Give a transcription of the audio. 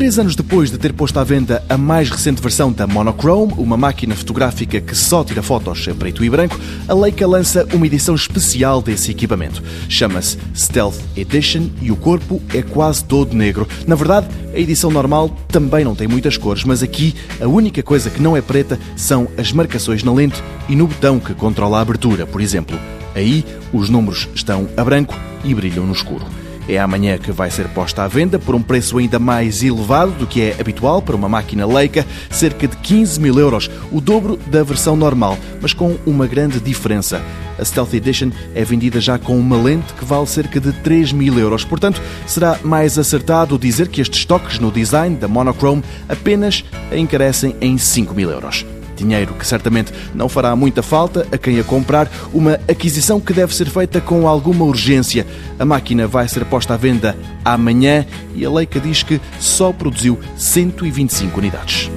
Três anos depois de ter posto à venda a mais recente versão da Monochrome, uma máquina fotográfica que só tira fotos em preto e branco, a Leica lança uma edição especial desse equipamento. Chama-se Stealth Edition e o corpo é quase todo negro. Na verdade, a edição normal também não tem muitas cores, mas aqui a única coisa que não é preta são as marcações na lente e no botão que controla a abertura, por exemplo. Aí os números estão a branco e brilham no escuro. É amanhã que vai ser posta à venda por um preço ainda mais elevado do que é habitual para uma máquina Leica, cerca de 15 mil euros, o dobro da versão normal, mas com uma grande diferença. A Stealth Edition é vendida já com uma lente que vale cerca de 3 mil euros. Portanto, será mais acertado dizer que estes toques no design da Monochrome apenas encarecem em 5 mil euros dinheiro que certamente não fará muita falta a quem a comprar, uma aquisição que deve ser feita com alguma urgência. A máquina vai ser posta à venda amanhã e a Leica diz que só produziu 125 unidades.